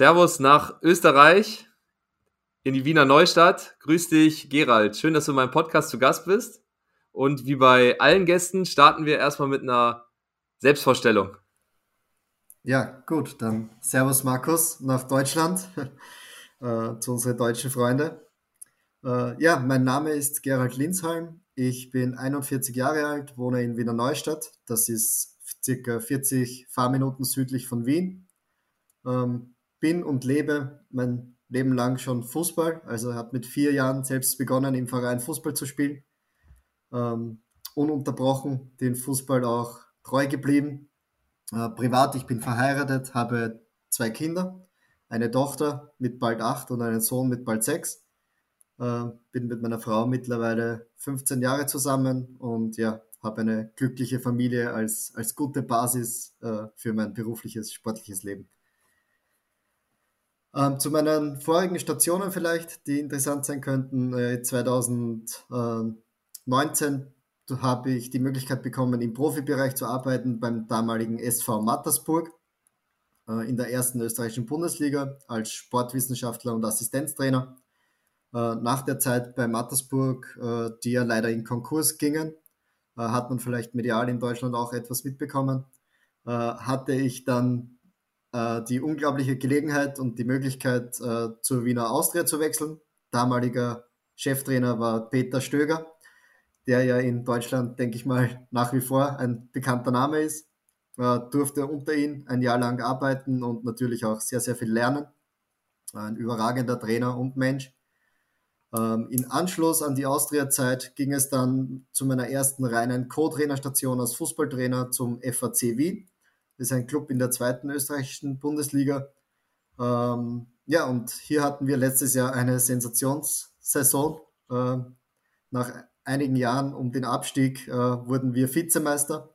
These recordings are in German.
Servus nach Österreich in die Wiener Neustadt. Grüß dich, Gerald. Schön, dass du in meinem Podcast zu Gast bist. Und wie bei allen Gästen starten wir erstmal mit einer Selbstvorstellung. Ja, gut, dann Servus Markus nach Deutschland äh, zu unseren deutschen Freunden. Äh, ja, mein Name ist Gerald Linsheim. Ich bin 41 Jahre alt, wohne in Wiener Neustadt. Das ist circa 40 Fahrminuten südlich von Wien. Ähm, bin und lebe mein Leben lang schon Fußball. Also habe mit vier Jahren selbst begonnen, im Verein Fußball zu spielen. Ähm, ununterbrochen den Fußball auch treu geblieben. Äh, privat, ich bin verheiratet, habe zwei Kinder, eine Tochter mit bald acht und einen Sohn mit bald sechs. Äh, bin mit meiner Frau mittlerweile 15 Jahre zusammen und ja, habe eine glückliche Familie als, als gute Basis äh, für mein berufliches, sportliches Leben. Ähm, zu meinen vorigen Stationen vielleicht, die interessant sein könnten. Äh, 2019 habe ich die Möglichkeit bekommen, im Profibereich zu arbeiten beim damaligen SV Mattersburg äh, in der ersten österreichischen Bundesliga als Sportwissenschaftler und Assistenztrainer. Äh, nach der Zeit bei Mattersburg, äh, die ja leider in Konkurs gingen, äh, hat man vielleicht medial in Deutschland auch etwas mitbekommen, äh, hatte ich dann äh, die unglaubliche Gelegenheit und die Möglichkeit, äh, zur Wiener Austria zu wechseln. Damaliger Cheftrainer war Peter Stöger, der ja in Deutschland, denke ich mal, nach wie vor ein bekannter Name ist. Äh, durfte unter ihm ein Jahr lang arbeiten und natürlich auch sehr, sehr viel lernen. Ein überragender Trainer und Mensch. Ähm, in Anschluss an die Austria-Zeit ging es dann zu meiner ersten reinen Co-Trainerstation als Fußballtrainer zum FAC Wien ist ein Club in der zweiten österreichischen Bundesliga. Ähm, ja, und hier hatten wir letztes Jahr eine Sensationssaison. Äh, nach einigen Jahren um den Abstieg äh, wurden wir Vizemeister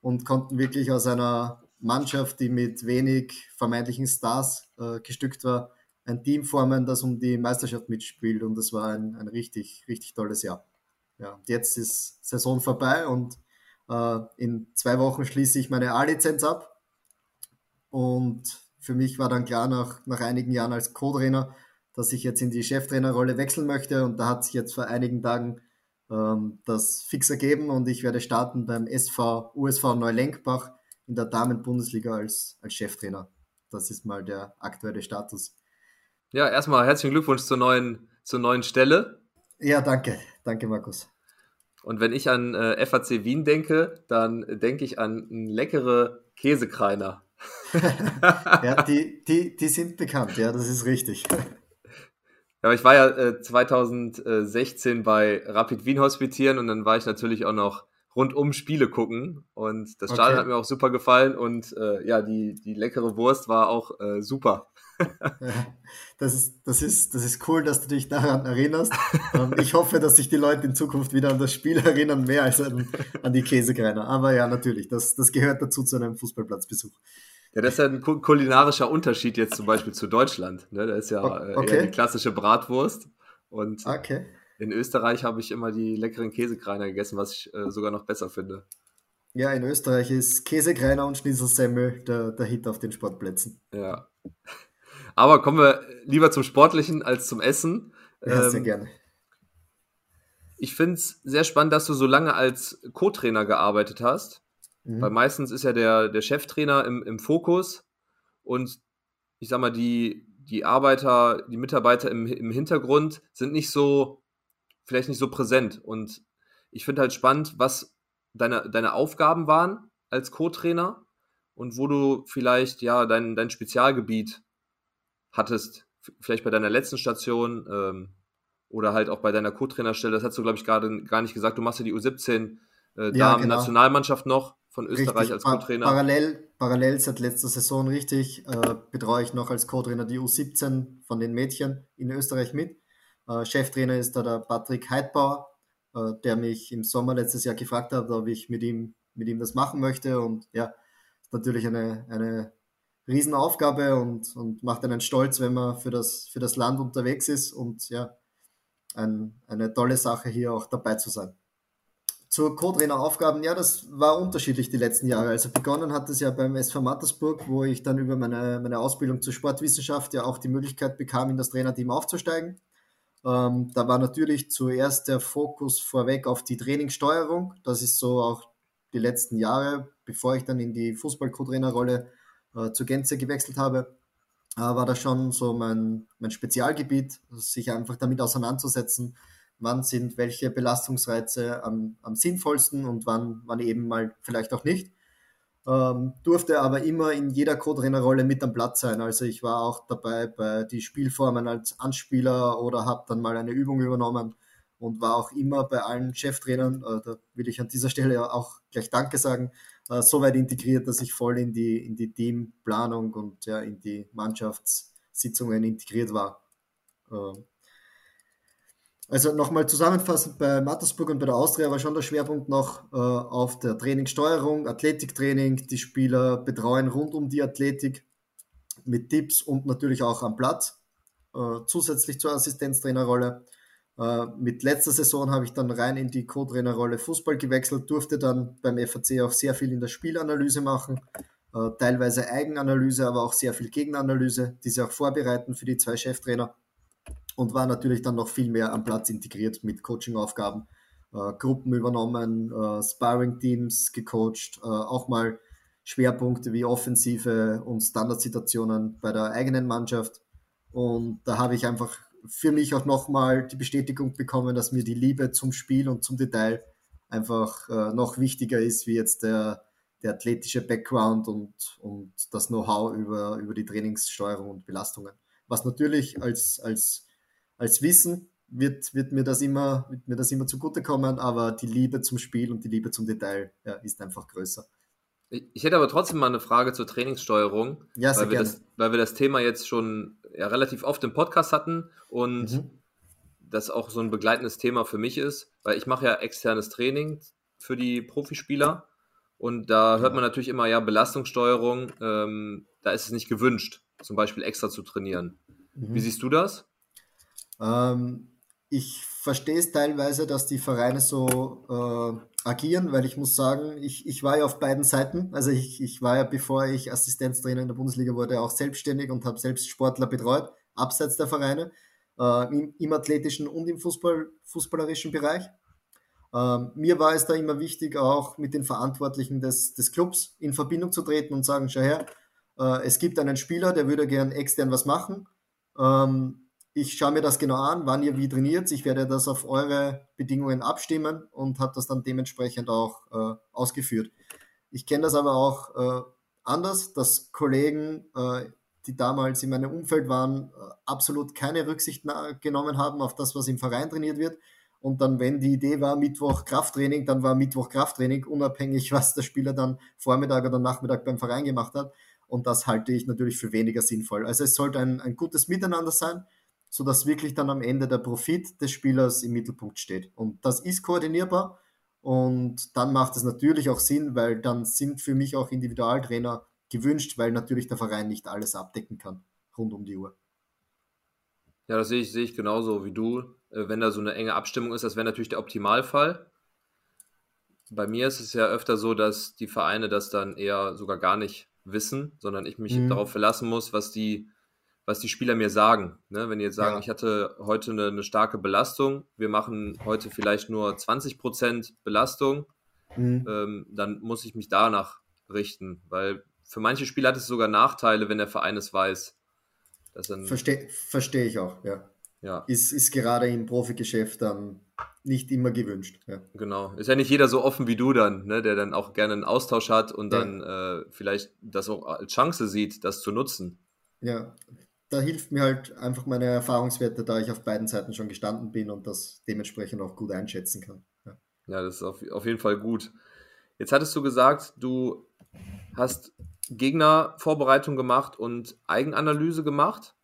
und konnten wirklich aus einer Mannschaft, die mit wenig vermeintlichen Stars äh, gestückt war, ein Team formen, das um die Meisterschaft mitspielt. Und das war ein, ein richtig, richtig tolles Jahr. Ja, jetzt ist Saison vorbei und in zwei Wochen schließe ich meine A-Lizenz ab. Und für mich war dann klar nach, nach einigen Jahren als Co-Trainer, dass ich jetzt in die Cheftrainerrolle wechseln möchte. Und da hat sich jetzt vor einigen Tagen ähm, das fix ergeben und ich werde starten beim SV, USV Neulenkbach in der Damen-Bundesliga als, als Cheftrainer. Das ist mal der aktuelle Status. Ja, erstmal herzlichen Glückwunsch zur neuen, zur neuen Stelle. Ja, danke. Danke, Markus. Und wenn ich an äh, FAC Wien denke, dann denke ich an leckere Käsekreiner. ja, die, die, die sind bekannt, ja, das ist richtig. Ja, aber ich war ja äh, 2016 bei Rapid Wien hospitieren und dann war ich natürlich auch noch rundum Spiele gucken und das Stadion okay. hat mir auch super gefallen und äh, ja, die, die leckere Wurst war auch äh, super das, ist, das, ist, das ist cool, dass du dich daran erinnerst. Ähm, ich hoffe, dass sich die Leute in Zukunft wieder an das Spiel erinnern, mehr als an, an die Käsekreiner. Aber ja, natürlich, das, das gehört dazu zu einem Fußballplatzbesuch. Ja, das ist ja ein kulinarischer Unterschied jetzt zum Beispiel zu Deutschland. Ne? Da ist ja okay. eher die klassische Bratwurst. Und okay. In Österreich habe ich immer die leckeren Käsekreiner gegessen, was ich äh, sogar noch besser finde. Ja, in Österreich ist Käsekreiner und Schnitzelsemmel der, der Hit auf den Sportplätzen. Ja. Aber kommen wir lieber zum Sportlichen als zum Essen. Ja, sehr ähm, gerne. Ich finde es sehr spannend, dass du so lange als Co-Trainer gearbeitet hast. Mhm. Weil meistens ist ja der, der Cheftrainer im, im Fokus und ich sag mal, die, die Arbeiter, die Mitarbeiter im, im Hintergrund sind nicht so, vielleicht nicht so präsent. Und ich finde halt spannend, was deine, deine Aufgaben waren als Co-Trainer und wo du vielleicht ja dein, dein Spezialgebiet hattest, vielleicht bei deiner letzten Station ähm, oder halt auch bei deiner Co-Trainerstelle, das hast du, glaube ich, gerade gar nicht gesagt, du machst ja die U17 äh, ja, genau. Nationalmannschaft noch von Österreich richtig. als Co-Trainer. Parallel, parallel seit letzter Saison richtig äh, betreue ich noch als Co-Trainer die U17 von den Mädchen in Österreich mit. Äh, Cheftrainer ist da der Patrick Heidbauer, äh, der mich im Sommer letztes Jahr gefragt hat, ob ich mit ihm, mit ihm das machen möchte. Und ja, ist natürlich eine, eine Riesenaufgabe und, und macht einen stolz, wenn man für das, für das Land unterwegs ist und ja, ein, eine tolle Sache hier auch dabei zu sein. Zu Co-Trainer-Aufgaben, ja, das war unterschiedlich die letzten Jahre. Also begonnen hat es ja beim SV Mattersburg, wo ich dann über meine, meine Ausbildung zur Sportwissenschaft ja auch die Möglichkeit bekam, in das Trainerteam aufzusteigen. Ähm, da war natürlich zuerst der Fokus vorweg auf die Trainingssteuerung. Das ist so auch die letzten Jahre, bevor ich dann in die Fußball-Co-Trainer-Rolle äh, zur Gänze gewechselt habe, äh, war das schon so mein, mein Spezialgebiet, sich einfach damit auseinanderzusetzen, wann sind welche Belastungsreize am, am sinnvollsten und wann, wann eben mal vielleicht auch nicht. Ähm, durfte aber immer in jeder Co-Trainer-Rolle mit am Platz sein. Also ich war auch dabei bei die Spielformen als Anspieler oder habe dann mal eine Übung übernommen und war auch immer bei allen Cheftrainern, äh, da will ich an dieser Stelle auch gleich Danke sagen, äh, so weit integriert, dass ich voll in die, in die Teamplanung und ja, in die Mannschaftssitzungen integriert war. Äh, also nochmal zusammenfassend, bei Mattersburg und bei der Austria war schon der Schwerpunkt noch äh, auf der Trainingssteuerung, Athletiktraining, die Spieler betreuen rund um die Athletik mit Tipps und natürlich auch am Platz, äh, zusätzlich zur Assistenztrainerrolle. Äh, mit letzter Saison habe ich dann rein in die Co-Trainerrolle Fußball gewechselt, durfte dann beim FAC auch sehr viel in der Spielanalyse machen, äh, teilweise Eigenanalyse, aber auch sehr viel Gegenanalyse, diese auch vorbereiten für die zwei Cheftrainer und war natürlich dann noch viel mehr am Platz integriert mit Coachingaufgaben, äh, Gruppen übernommen, äh, Sparring-Teams gecoacht, äh, auch mal Schwerpunkte wie Offensive und Standardsituationen bei der eigenen Mannschaft. Und da habe ich einfach für mich auch nochmal die Bestätigung bekommen, dass mir die Liebe zum Spiel und zum Detail einfach äh, noch wichtiger ist, wie jetzt der, der athletische Background und, und das Know-how über, über die Trainingssteuerung und Belastungen. Was natürlich als, als als Wissen wird, wird, mir das immer, wird mir das immer zugutekommen, aber die Liebe zum Spiel und die Liebe zum Detail ja, ist einfach größer. Ich hätte aber trotzdem mal eine Frage zur Trainingssteuerung, ja, weil, wir das, weil wir das Thema jetzt schon ja, relativ oft im Podcast hatten und mhm. das auch so ein begleitendes Thema für mich ist, weil ich mache ja externes Training für die Profispieler und da hört man natürlich immer, ja, Belastungssteuerung, ähm, da ist es nicht gewünscht, zum Beispiel extra zu trainieren. Mhm. Wie siehst du das? Ähm, ich verstehe es teilweise, dass die Vereine so äh, agieren, weil ich muss sagen, ich, ich war ja auf beiden Seiten. Also ich, ich war ja, bevor ich Assistenztrainer in der Bundesliga wurde, auch selbstständig und habe selbst Sportler betreut, abseits der Vereine, äh, im, im, athletischen und im Fußball, fußballerischen Bereich. Ähm, mir war es da immer wichtig, auch mit den Verantwortlichen des, des Clubs in Verbindung zu treten und sagen, schau her, äh, es gibt einen Spieler, der würde gern extern was machen. Ähm, ich schaue mir das genau an, wann ihr wie trainiert. Ich werde das auf eure Bedingungen abstimmen und habe das dann dementsprechend auch äh, ausgeführt. Ich kenne das aber auch äh, anders, dass Kollegen, äh, die damals in meinem Umfeld waren, äh, absolut keine Rücksicht genommen haben auf das, was im Verein trainiert wird. Und dann, wenn die Idee war, Mittwoch Krafttraining, dann war Mittwoch Krafttraining, unabhängig, was der Spieler dann Vormittag oder Nachmittag beim Verein gemacht hat. Und das halte ich natürlich für weniger sinnvoll. Also es sollte ein, ein gutes Miteinander sein sodass wirklich dann am Ende der Profit des Spielers im Mittelpunkt steht. Und das ist koordinierbar und dann macht es natürlich auch Sinn, weil dann sind für mich auch Individualtrainer gewünscht, weil natürlich der Verein nicht alles abdecken kann rund um die Uhr. Ja, das sehe ich, sehe ich genauso wie du. Äh, wenn da so eine enge Abstimmung ist, das wäre natürlich der Optimalfall. Bei mir ist es ja öfter so, dass die Vereine das dann eher sogar gar nicht wissen, sondern ich mich mhm. darauf verlassen muss, was die was die Spieler mir sagen. Ne? Wenn die jetzt sagen, ja. ich hatte heute eine, eine, starke Belastung, wir machen heute vielleicht nur 20% Belastung, mhm. ähm, dann muss ich mich danach richten, weil für manche Spieler hat es sogar Nachteile, wenn der Verein es weiß. Verstehe versteh ich auch, ja. ja. Ist, ist gerade im Profigeschäft dann nicht immer gewünscht. Ja. Genau. Ist ja nicht jeder so offen wie du dann, ne, der dann auch gerne einen Austausch hat und ja. dann äh, vielleicht das auch als Chance sieht, das zu nutzen. Ja, da hilft mir halt einfach meine Erfahrungswerte, da ich auf beiden Seiten schon gestanden bin und das dementsprechend auch gut einschätzen kann. Ja, ja das ist auf, auf jeden Fall gut. Jetzt hattest du gesagt, du hast Gegnervorbereitung gemacht und Eigenanalyse gemacht.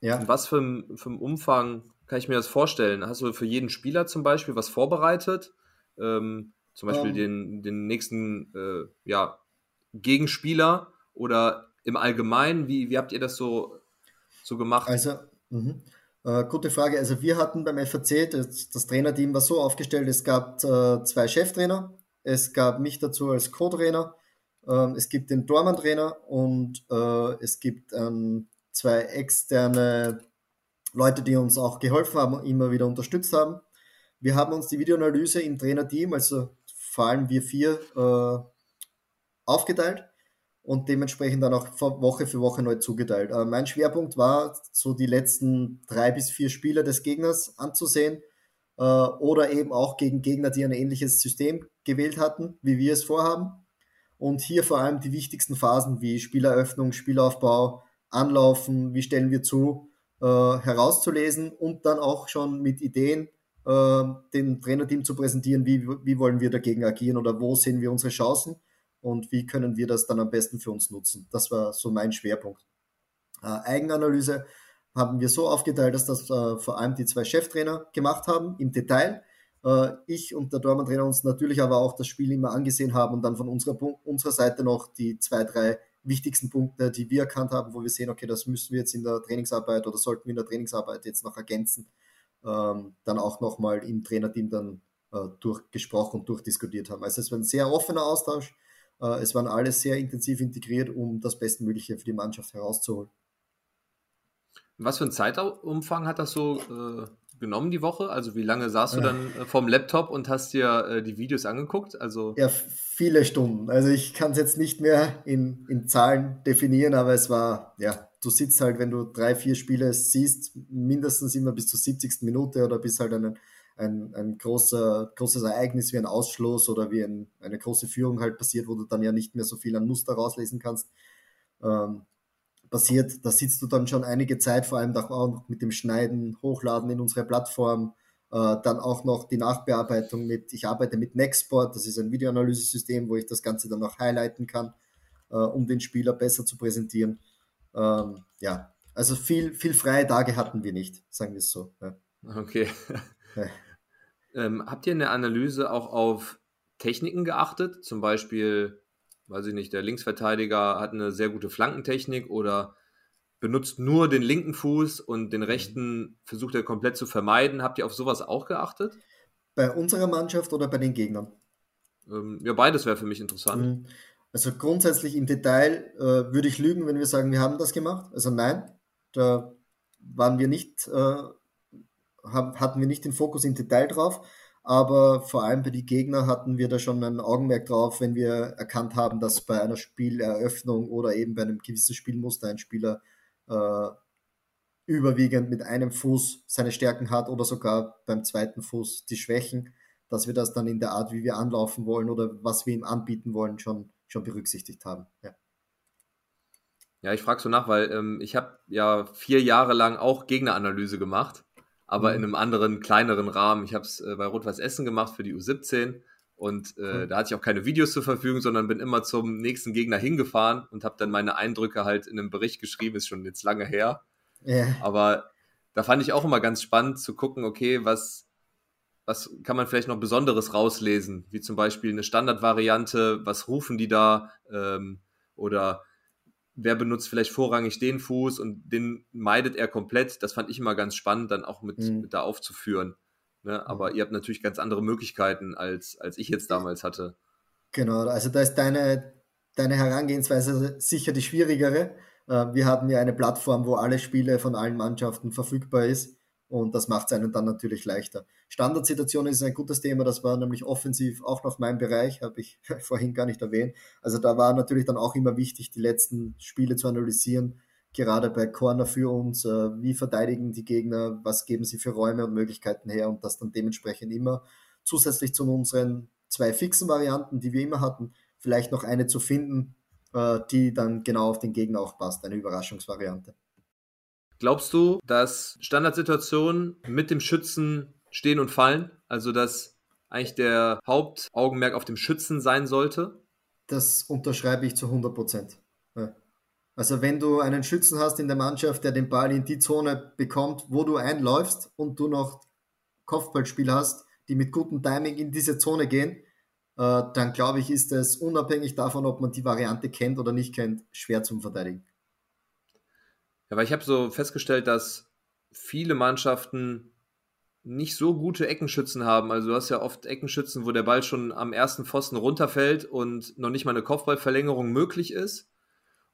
Ja. Und was für ein, für ein Umfang kann ich mir das vorstellen? Hast du für jeden Spieler zum Beispiel was vorbereitet? Ähm, zum Beispiel um, ähm. den, den nächsten äh, ja, Gegenspieler oder im Allgemeinen? Wie, wie habt ihr das so so gemacht? Also, mh. Äh, gute Frage. Also wir hatten beim FAC, das, das Trainerteam war so aufgestellt, es gab äh, zwei Cheftrainer, es gab mich dazu als Co-Trainer, äh, es gibt den Dormann-Trainer und äh, es gibt ähm, zwei externe Leute, die uns auch geholfen haben und immer wieder unterstützt haben. Wir haben uns die Videoanalyse im Trainerteam, also vor allem wir vier, äh, aufgeteilt und dementsprechend dann auch Woche für Woche neu zugeteilt. Äh, mein Schwerpunkt war, so die letzten drei bis vier Spiele des Gegners anzusehen äh, oder eben auch gegen Gegner, die ein ähnliches System gewählt hatten, wie wir es vorhaben. Und hier vor allem die wichtigsten Phasen wie Spieleröffnung, Spielaufbau, Anlaufen, wie stellen wir zu, äh, herauszulesen und dann auch schon mit Ideen äh, dem Trainerteam zu präsentieren, wie, wie wollen wir dagegen agieren oder wo sehen wir unsere Chancen und wie können wir das dann am besten für uns nutzen. Das war so mein Schwerpunkt. Äh, Eigenanalyse haben wir so aufgeteilt, dass das äh, vor allem die zwei Cheftrainer gemacht haben im Detail. Äh, ich und der Dormann-Trainer uns natürlich aber auch das Spiel immer angesehen haben und dann von unserer, unserer Seite noch die zwei, drei wichtigsten Punkte, die wir erkannt haben, wo wir sehen, okay, das müssen wir jetzt in der Trainingsarbeit oder sollten wir in der Trainingsarbeit jetzt noch ergänzen, ähm, dann auch nochmal im Trainerteam dann äh, durchgesprochen und durchdiskutiert haben. Also es war ein sehr offener Austausch, es waren alle sehr intensiv integriert, um das Bestmögliche für die Mannschaft herauszuholen. Was für einen Zeitumfang hat das so äh, genommen die Woche? Also wie lange saßt du dann äh, vorm Laptop und hast dir äh, die Videos angeguckt? Also ja, viele Stunden. Also ich kann es jetzt nicht mehr in, in Zahlen definieren, aber es war, ja, du sitzt halt, wenn du drei, vier Spiele siehst, mindestens immer bis zur 70. Minute oder bis halt einen ein, ein großer, großes Ereignis wie ein Ausschluss oder wie ein, eine große Führung halt passiert, wo du dann ja nicht mehr so viel an Muster rauslesen kannst, ähm, passiert, da sitzt du dann schon einige Zeit, vor allem auch noch mit dem Schneiden, Hochladen in unsere Plattform, äh, dann auch noch die Nachbearbeitung mit, ich arbeite mit Nextport, das ist ein Videoanalyse-System, wo ich das Ganze dann auch highlighten kann, äh, um den Spieler besser zu präsentieren. Ähm, ja, also viel, viel freie Tage hatten wir nicht, sagen wir es so. Ja. Okay. Ähm, habt ihr in der Analyse auch auf Techniken geachtet? Zum Beispiel, weiß ich nicht, der Linksverteidiger hat eine sehr gute Flankentechnik oder benutzt nur den linken Fuß und den rechten versucht er komplett zu vermeiden. Habt ihr auf sowas auch geachtet? Bei unserer Mannschaft oder bei den Gegnern? Ähm, ja, beides wäre für mich interessant. Mhm. Also grundsätzlich im Detail äh, würde ich lügen, wenn wir sagen, wir haben das gemacht. Also nein, da waren wir nicht äh, hatten wir nicht den Fokus im Detail drauf, aber vor allem bei den Gegnern hatten wir da schon ein Augenmerk drauf, wenn wir erkannt haben, dass bei einer Spieleröffnung oder eben bei einem gewissen Spielmuster ein Spieler äh, überwiegend mit einem Fuß seine Stärken hat oder sogar beim zweiten Fuß die Schwächen, dass wir das dann in der Art, wie wir anlaufen wollen oder was wir ihm anbieten wollen, schon, schon berücksichtigt haben. Ja. Ja, ich frage so nach, weil ähm, ich habe ja vier Jahre lang auch Gegneranalyse gemacht aber mhm. in einem anderen, kleineren Rahmen. Ich habe es äh, bei Rot-Weiß Essen gemacht für die U17 und äh, mhm. da hatte ich auch keine Videos zur Verfügung, sondern bin immer zum nächsten Gegner hingefahren und habe dann meine Eindrücke halt in einem Bericht geschrieben, ist schon jetzt lange her. Yeah. Aber da fand ich auch immer ganz spannend zu gucken, okay, was, was kann man vielleicht noch Besonderes rauslesen, wie zum Beispiel eine Standardvariante, was rufen die da ähm, oder wer benutzt vielleicht vorrangig den Fuß und den meidet er komplett. Das fand ich immer ganz spannend, dann auch mit, mhm. mit da aufzuführen. Ne? Aber mhm. ihr habt natürlich ganz andere Möglichkeiten, als, als ich jetzt damals hatte. Genau, also da ist deine, deine Herangehensweise sicher die schwierigere. Äh, wir haben ja eine Plattform, wo alle Spiele von allen Mannschaften verfügbar ist. Und das macht es einem dann natürlich leichter. Standardsituation ist ein gutes Thema, das war nämlich offensiv auch noch mein Bereich, habe ich vorhin gar nicht erwähnt. Also da war natürlich dann auch immer wichtig, die letzten Spiele zu analysieren, gerade bei Corner für uns, äh, wie verteidigen die Gegner, was geben sie für Räume und Möglichkeiten her und das dann dementsprechend immer zusätzlich zu unseren zwei fixen Varianten, die wir immer hatten, vielleicht noch eine zu finden, äh, die dann genau auf den Gegner auch passt, eine Überraschungsvariante. Glaubst du, dass Standardsituationen mit dem Schützen stehen und fallen? Also, dass eigentlich der Hauptaugenmerk auf dem Schützen sein sollte? Das unterschreibe ich zu 100 Prozent. Also, wenn du einen Schützen hast in der Mannschaft, der den Ball in die Zone bekommt, wo du einläufst und du noch Kopfballspiel hast, die mit gutem Timing in diese Zone gehen, äh, dann glaube ich, ist es unabhängig davon, ob man die Variante kennt oder nicht kennt, schwer zum Verteidigen. Ja, weil ich habe so festgestellt, dass viele Mannschaften nicht so gute Eckenschützen haben. Also du hast ja oft Eckenschützen, wo der Ball schon am ersten Pfosten runterfällt und noch nicht mal eine Kopfballverlängerung möglich ist.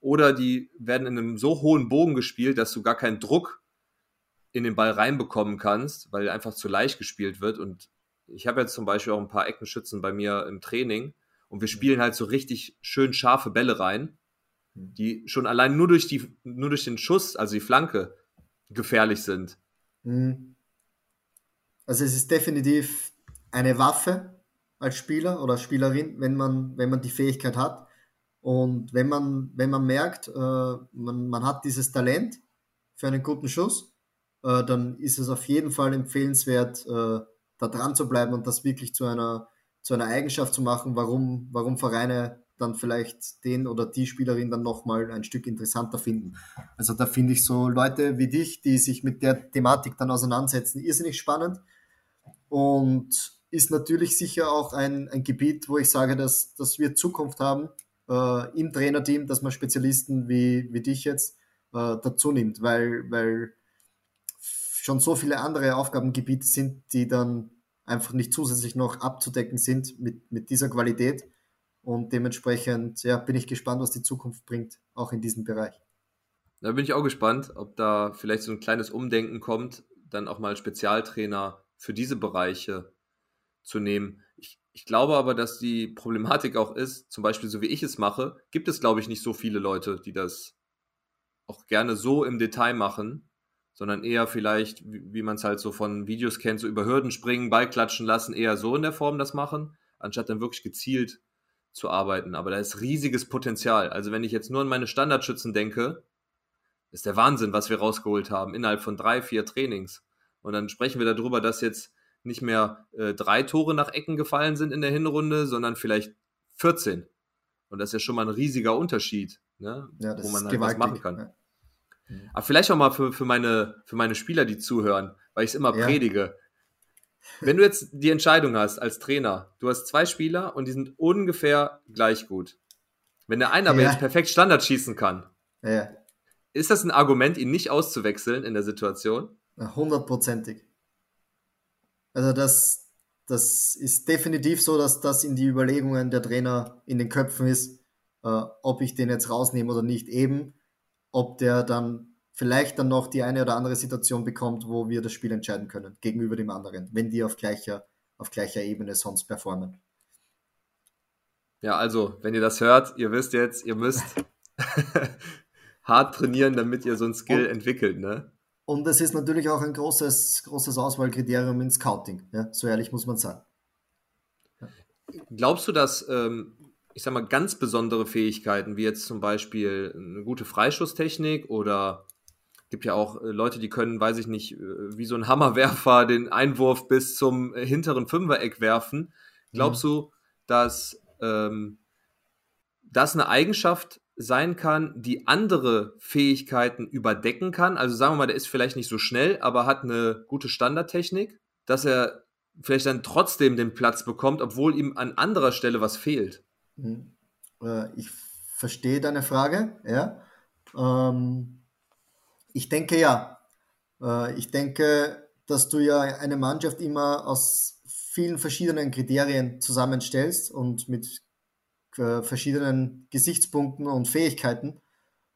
Oder die werden in einem so hohen Bogen gespielt, dass du gar keinen Druck in den Ball reinbekommen kannst, weil einfach zu leicht gespielt wird. Und ich habe jetzt zum Beispiel auch ein paar Eckenschützen bei mir im Training und wir spielen halt so richtig schön scharfe Bälle rein, die schon allein nur durch, die, nur durch den Schuss, also die Flanke, gefährlich sind. Mhm. Also es ist definitiv eine Waffe als Spieler oder Spielerin, wenn man, wenn man die Fähigkeit hat. Und wenn man, wenn man merkt, äh, man, man hat dieses Talent für einen guten Schuss, äh, dann ist es auf jeden Fall empfehlenswert, äh, da dran zu bleiben und das wirklich zu einer, zu einer Eigenschaft zu machen, warum, warum Vereine dann vielleicht den oder die Spielerin dann nochmal ein Stück interessanter finden. Also da finde ich so Leute wie dich, die sich mit der Thematik dann auseinandersetzen, irrsinnig spannend und ist natürlich sicher auch ein, ein Gebiet, wo ich sage, dass, dass wir Zukunft haben äh, im Trainerteam, dass man Spezialisten wie, wie dich jetzt äh, dazu nimmt, weil, weil schon so viele andere Aufgabengebiete sind, die dann einfach nicht zusätzlich noch abzudecken sind mit, mit dieser Qualität. Und dementsprechend ja, bin ich gespannt, was die Zukunft bringt, auch in diesem Bereich. Da bin ich auch gespannt, ob da vielleicht so ein kleines Umdenken kommt, dann auch mal Spezialtrainer für diese Bereiche zu nehmen. Ich, ich glaube aber, dass die Problematik auch ist, zum Beispiel so wie ich es mache, gibt es, glaube ich, nicht so viele Leute, die das auch gerne so im Detail machen, sondern eher vielleicht, wie, wie man es halt so von Videos kennt, so über Hürden springen, Ball klatschen lassen, eher so in der Form das machen, anstatt dann wirklich gezielt zu arbeiten. Aber da ist riesiges Potenzial. Also wenn ich jetzt nur an meine Standardschützen denke, ist der Wahnsinn, was wir rausgeholt haben innerhalb von drei, vier Trainings. Und dann sprechen wir darüber, dass jetzt nicht mehr äh, drei Tore nach Ecken gefallen sind in der Hinrunde, sondern vielleicht 14. Und das ist ja schon mal ein riesiger Unterschied, ne? ja, wo man halt was machen kann. Ja. Aber vielleicht auch mal für, für, meine, für meine Spieler, die zuhören, weil ich es immer ja. predige. Wenn du jetzt die Entscheidung hast als Trainer, du hast zwei Spieler und die sind ungefähr gleich gut. Wenn der eine aber jetzt perfekt Standard schießen kann, ist das ein Argument, ihn nicht auszuwechseln in der Situation? Hundertprozentig. Also das, das ist definitiv so, dass das in die Überlegungen der Trainer in den Köpfen ist, äh, ob ich den jetzt rausnehme oder nicht. Eben, ob der dann vielleicht dann noch die eine oder andere Situation bekommt, wo wir das Spiel entscheiden können gegenüber dem anderen, wenn die auf gleicher, auf gleicher Ebene sonst performen. Ja, also, wenn ihr das hört, ihr wisst jetzt, ihr müsst hart trainieren, damit ihr so ein Skill Und entwickelt, ne? Und es ist natürlich auch ein großes, großes Auswahlkriterium in Scouting. Ja? So ehrlich muss man sagen. Glaubst du, dass, ähm, ich sag mal, ganz besondere Fähigkeiten, wie jetzt zum Beispiel eine gute Freischusstechnik oder gibt ja auch äh, Leute, die können, weiß ich nicht, äh, wie so ein Hammerwerfer den Einwurf bis zum hinteren Fünfereck werfen. Glaubst mhm. du, dass ähm, das eine Eigenschaft sein kann, die andere Fähigkeiten überdecken kann. Also sagen wir mal, der ist vielleicht nicht so schnell, aber hat eine gute Standardtechnik, dass er vielleicht dann trotzdem den Platz bekommt, obwohl ihm an anderer Stelle was fehlt. Mhm. Äh, ich verstehe deine Frage, ja. Ähm, ich denke ja. Äh, ich denke, dass du ja eine Mannschaft immer aus vielen verschiedenen Kriterien zusammenstellst und mit äh, verschiedenen Gesichtspunkten und Fähigkeiten.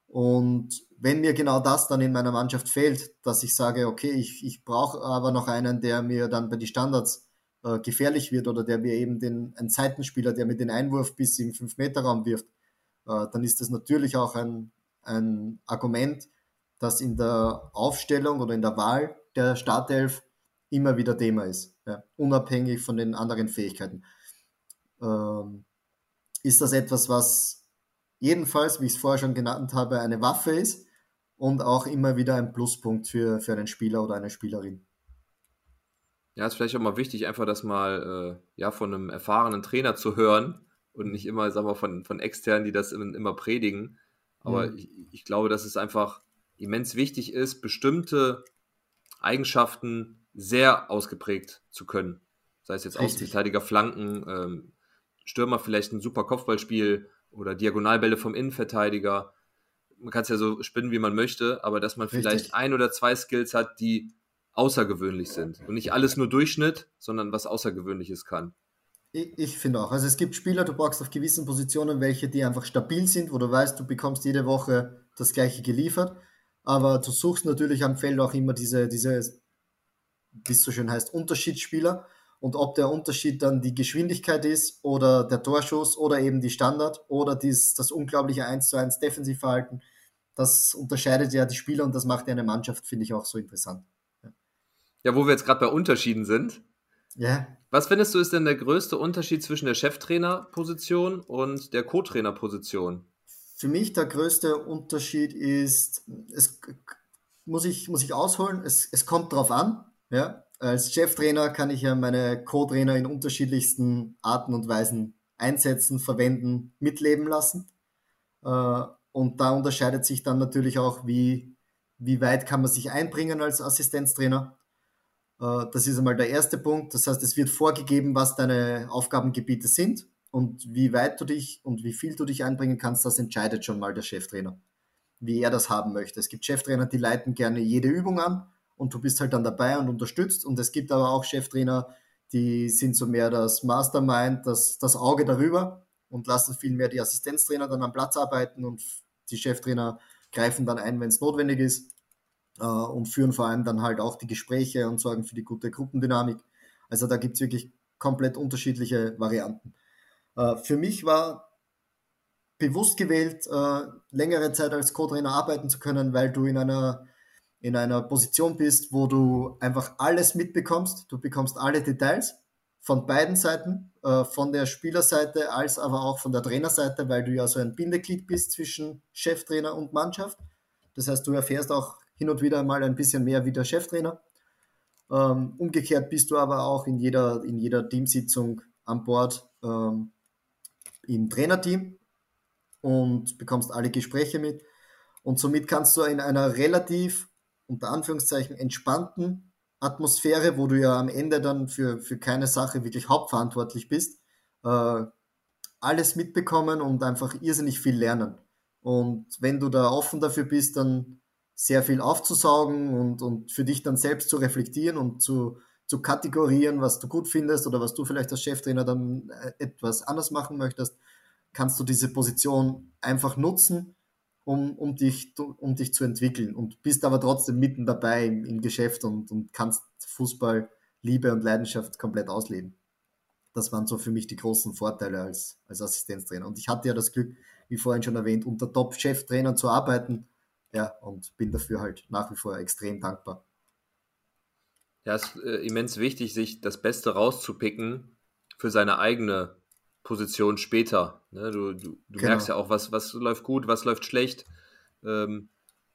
Und wenn mir genau das dann in meiner Mannschaft fehlt, dass ich sage, okay, ich, ich brauche aber noch einen, der mir dann bei den Standards äh, gefährlich wird oder der mir eben den, einen Seitenspieler, der mir den Einwurf bis im 5-Meter-Raum wirft, äh, dann ist das natürlich auch ein, ein Argument, das in der Aufstellung oder in der Wahl der Startelf immer wieder Thema ist, ja, unabhängig von den anderen Fähigkeiten. Ähm, ist das etwas, was jedenfalls, wie ich es vorher schon genannt habe, eine Waffe ist und auch immer wieder ein Pluspunkt für, für einen Spieler oder eine Spielerin. Ja, ist vielleicht auch mal wichtig, einfach das mal äh, ja, von einem erfahrenen Trainer zu hören und nicht immer, sag mal, von, von externen, die das immer predigen. Aber mhm. ich, ich glaube, dass es einfach immens wichtig ist, bestimmte Eigenschaften sehr ausgeprägt zu können. Sei es jetzt Außenverteidiger, Flanken, ähm, Stürmer vielleicht ein super Kopfballspiel oder Diagonalbälle vom Innenverteidiger. man kann es ja so spinnen, wie man möchte, aber dass man vielleicht Richtig. ein oder zwei Skills hat, die außergewöhnlich sind. Und nicht alles nur Durchschnitt, sondern was Außergewöhnliches kann. Ich, ich finde auch. Also es gibt Spieler, du brauchst auf gewissen Positionen welche, die einfach stabil sind, wo du weißt, du bekommst jede Woche das gleiche geliefert. Aber du suchst natürlich am Feld auch immer diese, diese wie es so schön heißt, Unterschiedsspieler. Und ob der Unterschied dann die Geschwindigkeit ist oder der Torschuss oder eben die Standard oder dies, das unglaubliche 1 zu 1 Defensivverhalten, das unterscheidet ja die Spieler und das macht ja eine Mannschaft, finde ich auch so interessant. Ja, ja wo wir jetzt gerade bei Unterschieden sind. Ja. Was findest du ist denn der größte Unterschied zwischen der Cheftrainerposition und der Co-Trainerposition? Für mich der größte Unterschied ist, es muss ich, muss ich ausholen, es, es kommt drauf an. Ja? Als Cheftrainer kann ich ja meine Co-Trainer in unterschiedlichsten Arten und Weisen einsetzen, verwenden, mitleben lassen. Äh, und da unterscheidet sich dann natürlich auch, wie, wie weit kann man sich einbringen als Assistenztrainer. Äh, das ist einmal der erste Punkt. Das heißt, es wird vorgegeben, was deine Aufgabengebiete sind. Und wie weit du dich und wie viel du dich einbringen kannst, das entscheidet schon mal der Cheftrainer, wie er das haben möchte. Es gibt Cheftrainer, die leiten gerne jede Übung an und du bist halt dann dabei und unterstützt. Und es gibt aber auch Cheftrainer, die sind so mehr das Mastermind, das, das Auge darüber und lassen viel mehr die Assistenztrainer dann am Platz arbeiten und die Cheftrainer greifen dann ein, wenn es notwendig ist äh, und führen vor allem dann halt auch die Gespräche und sorgen für die gute Gruppendynamik. Also da gibt es wirklich komplett unterschiedliche Varianten. Äh, für mich war bewusst gewählt, äh, längere Zeit als Co-Trainer arbeiten zu können, weil du in einer, in einer Position bist, wo du einfach alles mitbekommst. Du bekommst alle Details von beiden Seiten, äh, von der Spielerseite als aber auch von der Trainerseite, weil du ja so ein Bindeglied bist zwischen Cheftrainer und Mannschaft. Das heißt, du erfährst auch hin und wieder mal ein bisschen mehr wie der Cheftrainer. Ähm, umgekehrt bist du aber auch in jeder, in jeder Teamsitzung an Bord ähm, im Trainerteam und bekommst alle Gespräche mit. Und somit kannst du in einer relativ, unter Anführungszeichen, entspannten Atmosphäre, wo du ja am Ende dann für, für keine Sache wirklich hauptverantwortlich bist, äh, alles mitbekommen und einfach irrsinnig viel lernen. Und wenn du da offen dafür bist, dann sehr viel aufzusaugen und, und für dich dann selbst zu reflektieren und zu, zu kategorieren, was du gut findest oder was du vielleicht als Cheftrainer dann äh, etwas anders machen möchtest, kannst du diese Position einfach nutzen, um, um, dich, um dich zu entwickeln und bist aber trotzdem mitten dabei im, im Geschäft und, und kannst Fußball, Liebe und Leidenschaft komplett ausleben. Das waren so für mich die großen Vorteile als, als Assistenztrainer. Und ich hatte ja das Glück, wie vorhin schon erwähnt, unter Top-Cheftrainern zu arbeiten. Ja, und bin dafür halt nach wie vor extrem dankbar. Ja, es ist äh, immens wichtig, sich das Beste rauszupicken für seine eigene Position später. Ne? Du, du, du genau. merkst ja auch, was, was läuft gut, was läuft schlecht. Ähm,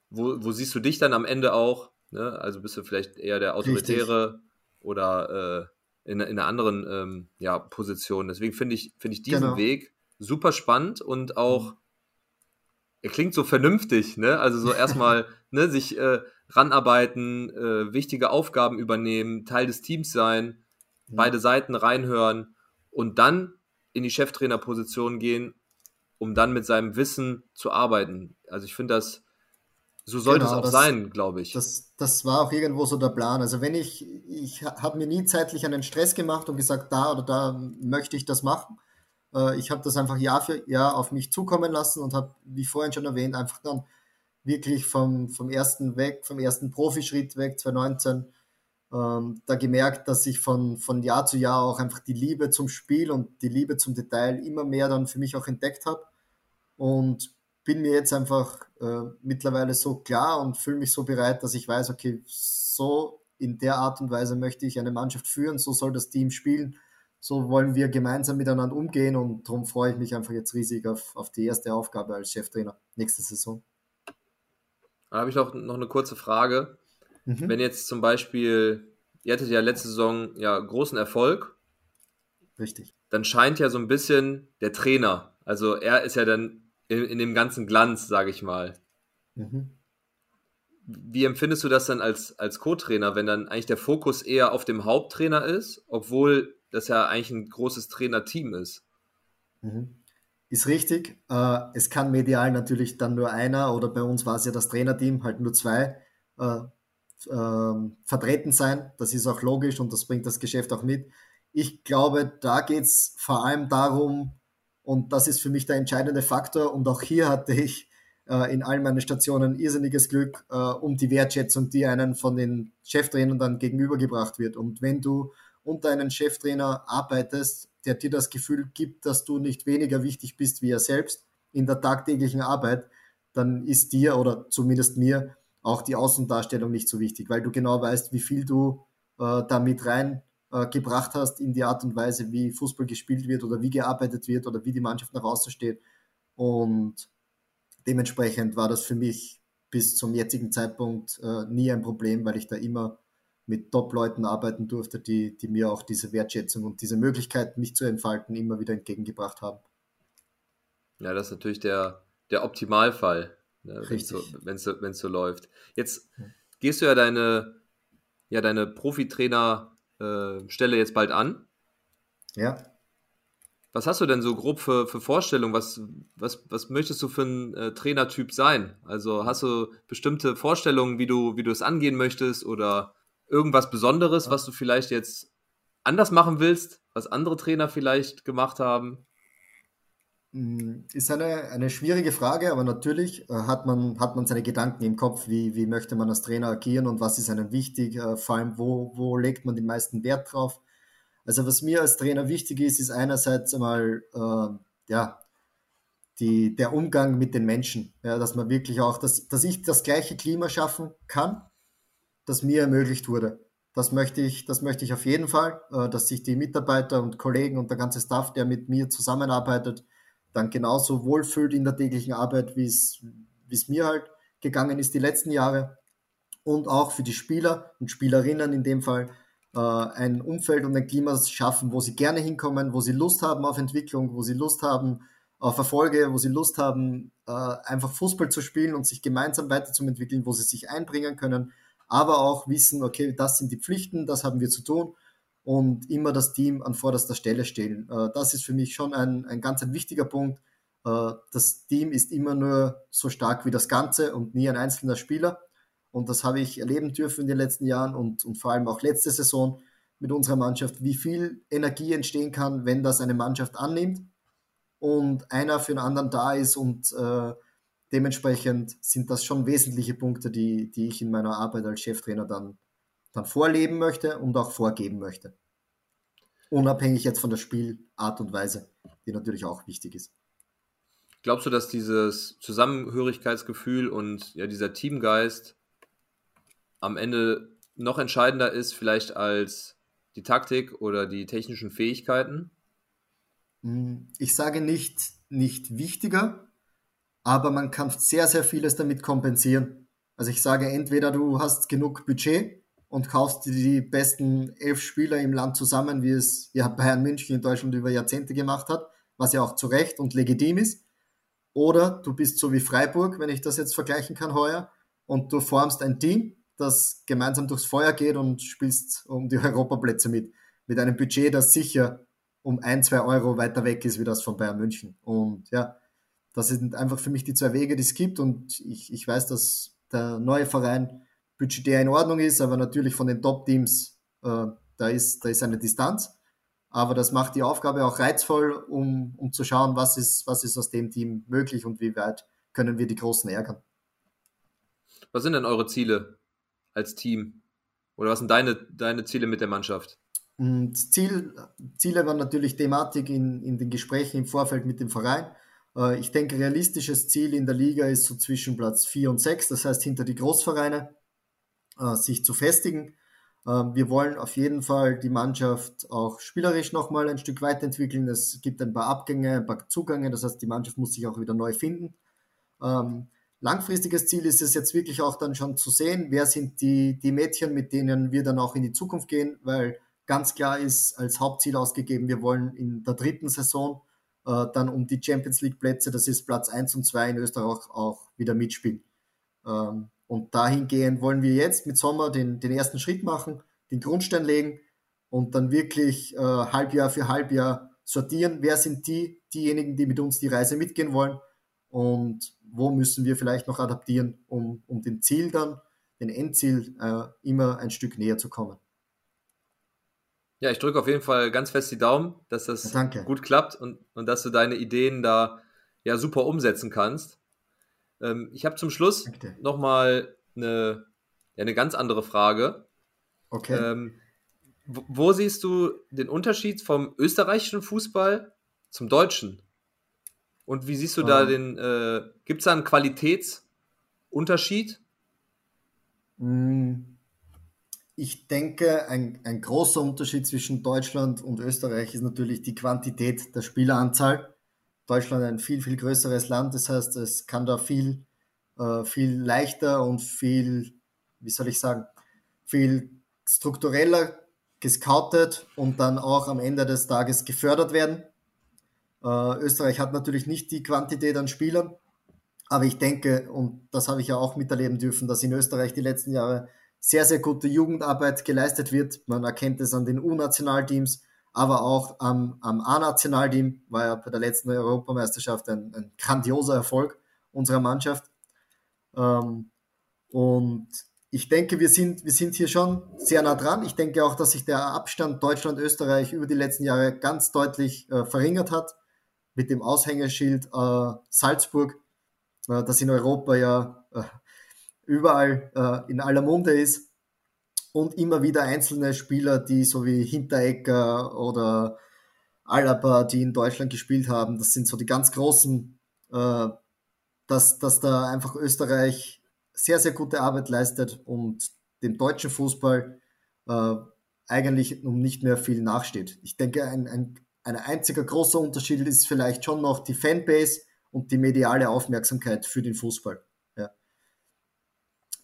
wo, wo siehst du dich dann am Ende auch? Ne? Also bist du vielleicht eher der Autoritäre Richtig. oder äh, in, in einer anderen ähm, ja, Position. Deswegen finde ich, find ich diesen genau. Weg super spannend und auch, mhm. er klingt so vernünftig, ne? Also so erstmal ne, sich äh, ranarbeiten, äh, wichtige Aufgaben übernehmen, Teil des Teams sein, mhm. beide Seiten reinhören und dann in die Cheftrainerposition gehen, um dann mit seinem Wissen zu arbeiten. Also ich finde das, so sollte genau, es auch das, sein, glaube ich. Das, das war auch irgendwo so der Plan. Also wenn ich, ich habe mir nie zeitlich einen Stress gemacht und gesagt, da oder da möchte ich das machen. Äh, ich habe das einfach Jahr für Jahr auf mich zukommen lassen und habe, wie vorhin schon erwähnt, einfach dann wirklich vom, vom ersten weg, vom ersten Profischritt weg, 2019, ähm, da gemerkt, dass ich von, von Jahr zu Jahr auch einfach die Liebe zum Spiel und die Liebe zum Detail immer mehr dann für mich auch entdeckt habe und bin mir jetzt einfach äh, mittlerweile so klar und fühle mich so bereit, dass ich weiß, okay, so in der Art und Weise möchte ich eine Mannschaft führen, so soll das Team spielen, so wollen wir gemeinsam miteinander umgehen und darum freue ich mich einfach jetzt riesig auf, auf die erste Aufgabe als Cheftrainer nächste Saison. Dann habe ich noch, noch eine kurze Frage. Mhm. Wenn jetzt zum Beispiel, ihr hattet ja letzte Saison ja großen Erfolg. Richtig. Dann scheint ja so ein bisschen der Trainer, also er ist ja dann in, in dem ganzen Glanz, sage ich mal. Mhm. Wie empfindest du das dann als, als Co-Trainer, wenn dann eigentlich der Fokus eher auf dem Haupttrainer ist, obwohl das ja eigentlich ein großes Trainerteam ist? Mhm ist richtig. Äh, es kann medial natürlich dann nur einer oder bei uns war es ja das Trainerteam, halt nur zwei äh, äh, vertreten sein. Das ist auch logisch und das bringt das Geschäft auch mit. Ich glaube, da geht es vor allem darum, und das ist für mich der entscheidende Faktor. Und auch hier hatte ich äh, in allen meinen Stationen irrsinniges Glück äh, um die Wertschätzung, die einen von den Cheftrainern dann gegenübergebracht wird. Und wenn du unter einem Cheftrainer arbeitest, der dir das Gefühl gibt, dass du nicht weniger wichtig bist wie er selbst in der tagtäglichen Arbeit, dann ist dir oder zumindest mir auch die Außendarstellung nicht so wichtig, weil du genau weißt, wie viel du äh, da mit reingebracht äh, hast in die Art und Weise, wie Fußball gespielt wird oder wie gearbeitet wird oder wie die Mannschaft nach außen steht. Und dementsprechend war das für mich bis zum jetzigen Zeitpunkt äh, nie ein Problem, weil ich da immer mit Top-Leuten arbeiten durfte, die, die mir auch diese Wertschätzung und diese Möglichkeit, mich zu entfalten, immer wieder entgegengebracht haben. Ja, das ist natürlich der, der Optimalfall, ne, wenn es so, so, so läuft. Jetzt gehst du ja deine, ja, deine Profitrainer-Stelle äh, jetzt bald an. Ja. Was hast du denn so grob für, für Vorstellungen? Was, was, was möchtest du für ein äh, Trainertyp sein? Also hast du bestimmte Vorstellungen, wie du, wie du es angehen möchtest oder irgendwas Besonderes, was du vielleicht jetzt anders machen willst, was andere Trainer vielleicht gemacht haben? Mm, ist eine, eine schwierige Frage, aber natürlich äh, hat, man, hat man seine Gedanken im Kopf, wie, wie möchte man als Trainer agieren und was ist einem wichtig, äh, vor allem wo, wo legt man den meisten Wert drauf. Also was mir als Trainer wichtig ist, ist einerseits einmal äh, ja, die, der Umgang mit den Menschen, ja, dass man wirklich auch, dass, dass ich das gleiche Klima schaffen kann, das mir ermöglicht wurde. Das möchte ich, das möchte ich auf jeden Fall, äh, dass sich die Mitarbeiter und Kollegen und der ganze Staff, der mit mir zusammenarbeitet, dann genauso wohlfühlt in der täglichen Arbeit, wie es, mir halt gegangen ist die letzten Jahre. Und auch für die Spieler und Spielerinnen in dem Fall äh, ein Umfeld und ein Klima schaffen, wo sie gerne hinkommen, wo sie Lust haben auf Entwicklung, wo sie Lust haben auf Erfolge, wo sie Lust haben, äh, einfach Fußball zu spielen und sich gemeinsam weiterzuentwickeln, wo sie sich einbringen können, aber auch wissen, okay, das sind die Pflichten, das haben wir zu tun und immer das Team an vorderster Stelle stellen. Äh, das ist für mich schon ein, ein ganz ein wichtiger Punkt. Äh, das Team ist immer nur so stark wie das Ganze und nie ein einzelner Spieler. Und das habe ich erleben dürfen in den letzten Jahren und, und vor allem auch letzte Saison mit unserer Mannschaft, wie viel Energie entstehen kann, wenn das eine Mannschaft annimmt und einer für den anderen da ist und äh, dementsprechend sind das schon wesentliche Punkte, die, die ich in meiner Arbeit als Cheftrainer dann, dann vorleben möchte und auch vorgeben möchte. Unabhängig jetzt von der Spielart und Weise, die natürlich auch wichtig ist. Glaubst du, dass dieses Zusammenhörigkeitsgefühl und ja, dieser Teamgeist am Ende noch entscheidender ist, vielleicht als die Taktik oder die technischen Fähigkeiten? Hm, ich sage nicht, nicht wichtiger, aber man kann sehr, sehr vieles damit kompensieren. Also ich sage, entweder du hast genug Budget und kaufst die besten elf Spieler im Land zusammen, wie es ja Bayern München in Deutschland über Jahrzehnte gemacht hat, was ja auch zu Recht und legitim ist. Oder du bist so wie Freiburg, wenn ich das jetzt vergleichen kann heuer, und du formst ein Team, das gemeinsam durchs Feuer geht und spielst um die Europaplätze mit. Mit einem Budget, das sicher um ein, zwei Euro weiter weg ist wie das von Bayern München. Und ja, das sind einfach für mich die zwei Wege, die es gibt. Und ich, ich weiß, dass der neue Verein budgetär in Ordnung ist, aber natürlich von den Top-Teams, äh, da, ist, da ist eine Distanz. Aber das macht die Aufgabe auch reizvoll, um, um zu schauen, was ist, was ist aus dem Team möglich und wie weit können wir die Großen ärgern. Was sind denn eure Ziele als Team? Oder was sind deine, deine Ziele mit der Mannschaft? Und Ziel, Ziele waren natürlich Thematik in, in den Gesprächen im Vorfeld mit dem Verein. Äh, ich denke, realistisches Ziel in der Liga ist so zwischen Platz 4 und 6, das heißt hinter die Großvereine, äh, sich zu festigen. Ähm, wir wollen auf jeden Fall die Mannschaft auch spielerisch nochmal ein Stück weiterentwickeln. Es gibt ein paar Abgänge, ein paar Zugänge, das heißt, die Mannschaft muss sich auch wieder neu finden. Ähm, langfristiges Ziel ist es jetzt wirklich auch dann schon zu sehen, wer sind die, die Mädchen, mit denen wir dann auch in die Zukunft gehen, weil ganz klar ist als Hauptziel ausgegeben, wir wollen in der dritten Saison äh, dann um die Champions League Plätze, das ist Platz 1 und 2 in Österreich auch wieder mitspielen. Ähm, und dahingehend wollen wir jetzt mit Sommer den, den ersten Schritt machen, den Grundstein legen und dann wirklich äh, Halbjahr für Halbjahr sortieren, wer sind die, diejenigen, die mit uns die Reise mitgehen wollen und wo müssen wir vielleicht noch adaptieren, um, um dem Ziel dann, den Endziel, äh, immer ein Stück näher zu kommen. Ja, ich drücke auf jeden Fall ganz fest die Daumen, dass das ja, gut klappt und, und dass du deine Ideen da ja super umsetzen kannst. Ähm, ich habe zum Schluss nochmal eine, ja, eine ganz andere Frage. Okay. Ähm, wo, wo siehst du den Unterschied vom österreichischen Fußball zum deutschen? Und wie siehst du da den, äh, gibt es da einen Qualitätsunterschied? Mm, ich denke, ein, ein großer Unterschied zwischen Deutschland und Österreich ist natürlich die Quantität der Spieleranzahl. Deutschland ein viel, viel größeres Land, das heißt, es kann da viel, äh, viel leichter und viel, wie soll ich sagen, viel struktureller gescoutet und dann auch am Ende des Tages gefördert werden. Äh, Österreich hat natürlich nicht die Quantität an Spielern, aber ich denke, und das habe ich ja auch miterleben dürfen, dass in Österreich die letzten Jahre sehr, sehr gute Jugendarbeit geleistet wird. Man erkennt es an den U-Nationalteams, aber auch am, am A-Nationalteam, war ja bei der letzten Europameisterschaft ein, ein grandioser Erfolg unserer Mannschaft. Ähm, und ich denke, wir sind, wir sind hier schon sehr nah dran. Ich denke auch, dass sich der Abstand Deutschland-Österreich über die letzten Jahre ganz deutlich äh, verringert hat. Mit dem Aushängeschild äh, Salzburg, äh, das in Europa ja äh, überall äh, in aller Munde ist. Und immer wieder einzelne Spieler, die so wie Hinteregger oder Alaba, die in Deutschland gespielt haben, das sind so die ganz großen, äh, dass, dass da einfach Österreich sehr, sehr gute Arbeit leistet und dem deutschen Fußball äh, eigentlich um nicht mehr viel nachsteht. Ich denke, ein, ein, ein einziger großer Unterschied ist vielleicht schon noch die Fanbase und die mediale Aufmerksamkeit für den Fußball.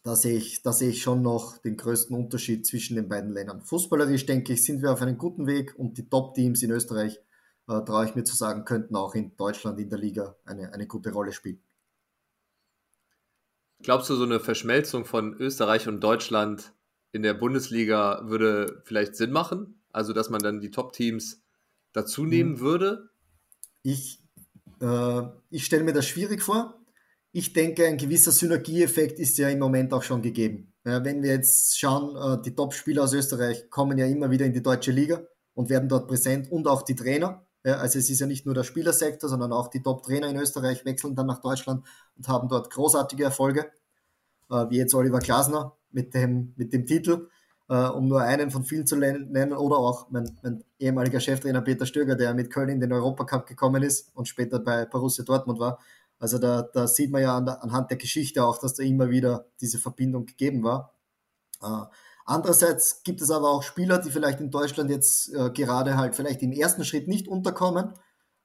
Da sehe ich, da sehe ich schon noch den größten Unterschied zwischen den beiden Ländern. Fußballerisch denke ich, sind wir auf einem guten Weg und die Top-Teams in Österreich, äh, traue ich mir zu sagen, könnten auch in Deutschland in der Liga eine, eine gute Rolle spielen. Glaubst du, so eine Verschmelzung von Österreich und Deutschland in der Bundesliga würde vielleicht Sinn machen? Also, dass man dann die Top-Teams dazu nehmen hm. würde? Ich, äh, ich stelle mir das schwierig vor. Ich denke, ein gewisser Synergieeffekt ist ja im Moment auch schon gegeben. Ja, wenn wir jetzt schauen, äh, die Top-Spieler aus Österreich kommen ja immer wieder in die deutsche Liga und werden dort präsent und auch die Trainer. Ja, also es ist ja nicht nur der Spielersektor, sondern auch die Top-Trainer in Österreich wechseln dann nach Deutschland und haben dort großartige Erfolge, äh, wie jetzt Oliver Glasner mit dem, mit dem Titel, äh, um nur einen von vielen zu nennen, oder auch mein, mein ehemaliger Cheftrainer Peter Stöger, der mit Köln in den Europacup gekommen ist und später bei Borussia Dortmund war. Also da, da sieht man ja an der, anhand der Geschichte auch, dass da immer wieder diese Verbindung gegeben war. Äh, Andererseits gibt es aber auch Spieler, die vielleicht in Deutschland jetzt äh, gerade halt vielleicht im ersten Schritt nicht unterkommen,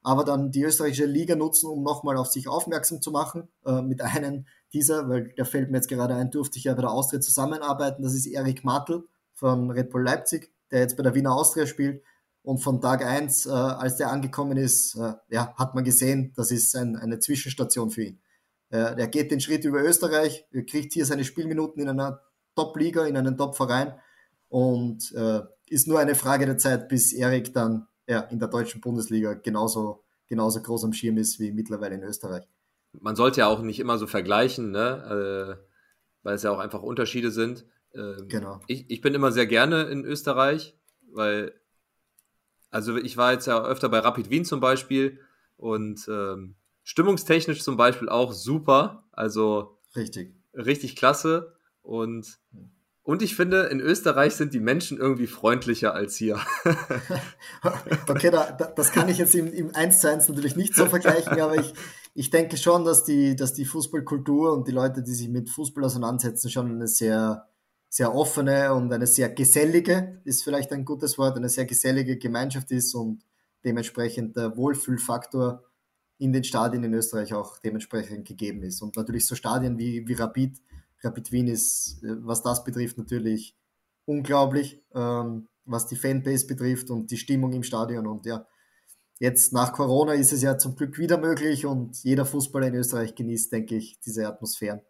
aber dann die österreichische Liga nutzen, um nochmal auf sich aufmerksam zu machen. Äh, mit einem dieser, weil der fällt mir jetzt gerade ein, durfte ich ja bei der Austria zusammenarbeiten. Das ist Erik Martl von Red Bull Leipzig, der jetzt bei der Wiener Austria spielt. Und von Tag 1, äh, als der angekommen ist, äh, ja, hat man gesehen, das ist ein, eine Zwischenstation für ihn. Äh, der geht den Schritt über Österreich, kriegt hier seine Spielminuten in einer Top-Liga, in einen Top-Verein. Und äh, ist nur eine Frage der Zeit, bis Erik dann ja, in der deutschen Bundesliga genauso, genauso groß am Schirm ist wie mittlerweile in Österreich. Man sollte ja auch nicht immer so vergleichen, ne? Äh, weil es ja auch einfach Unterschiede sind. Ähm, genau. Ich, ich bin immer sehr gerne in Österreich, weil, also ich war jetzt ja öfter bei Rapid Wien zum Beispiel und ähm, stimmungstechnisch zum Beispiel auch super. Also richtig. Richtig klasse. Und, und ich finde, in Österreich sind die Menschen irgendwie freundlicher als hier. okay, da, das kann ich jetzt im, im 1 zu 1 natürlich nicht so vergleichen, aber ich, ich denke schon, dass die, dass die Fußballkultur und die Leute, die sich mit Fußball auseinandersetzen, schon eine sehr, sehr offene und eine sehr gesellige, ist vielleicht ein gutes Wort, eine sehr gesellige Gemeinschaft ist und dementsprechend der Wohlfühlfaktor in den Stadien in Österreich auch dementsprechend gegeben ist. Und natürlich so Stadien wie, wie Rapid Rapid Wien ist, äh, was das betrifft, natürlich unglaublich, ähm, was die Fanbase betrifft und die Stimmung im Stadion. Und ja, jetzt nach Corona ist es ja zum Glück wieder möglich und jeder Fußballer in Österreich genießt, denke ich, diese Atmosphären.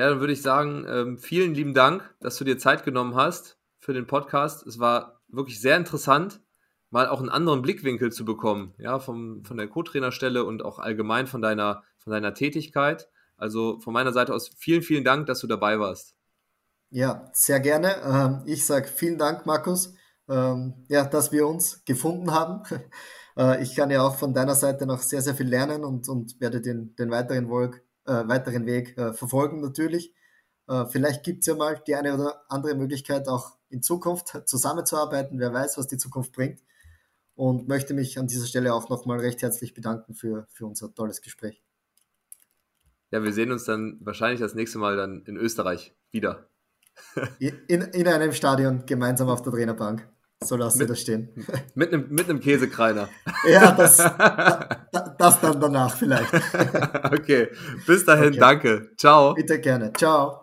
Ja, dann würde ich sagen, ähm, vielen lieben Dank, dass du dir Zeit genommen hast für den Podcast. Es war wirklich sehr interessant. mal auch einen anderen Blickwinkel zu bekommen, ja, vom, von der Co-Trainerstelle und auch allgemein von deiner, von deiner Tätigkeit. Also von meiner Seite aus vielen, vielen Dank, dass du dabei warst. Ja, sehr gerne. Ähm, ich sage vielen Dank, Markus, ähm, dass wir uns gefunden haben. Äh, ich kann ja auch von deiner Seite noch sehr, sehr viel lernen und, und werde den, den weiteren, Volk, äh, weiteren Weg äh, verfolgen natürlich. Äh, vielleicht gibt es ja mal die eine oder andere Möglichkeit, auch in Zukunft zusammenzuarbeiten. Wer weiß, was die Zukunft bringt. Und möchte mich an dieser Stelle auch nochmal recht herzlich bedanken für, für unser tolles Gespräch. Ja, wir sehen uns dann wahrscheinlich das nächste Mal dann in Österreich wieder. in, in einem Stadion gemeinsam auf der Trainerbank. So lassen wir das stehen. Mit einem, mit einem Käsekreiner. Ja, das, das dann danach vielleicht. Okay, bis dahin, okay. danke. Ciao. Bitte gerne. Ciao.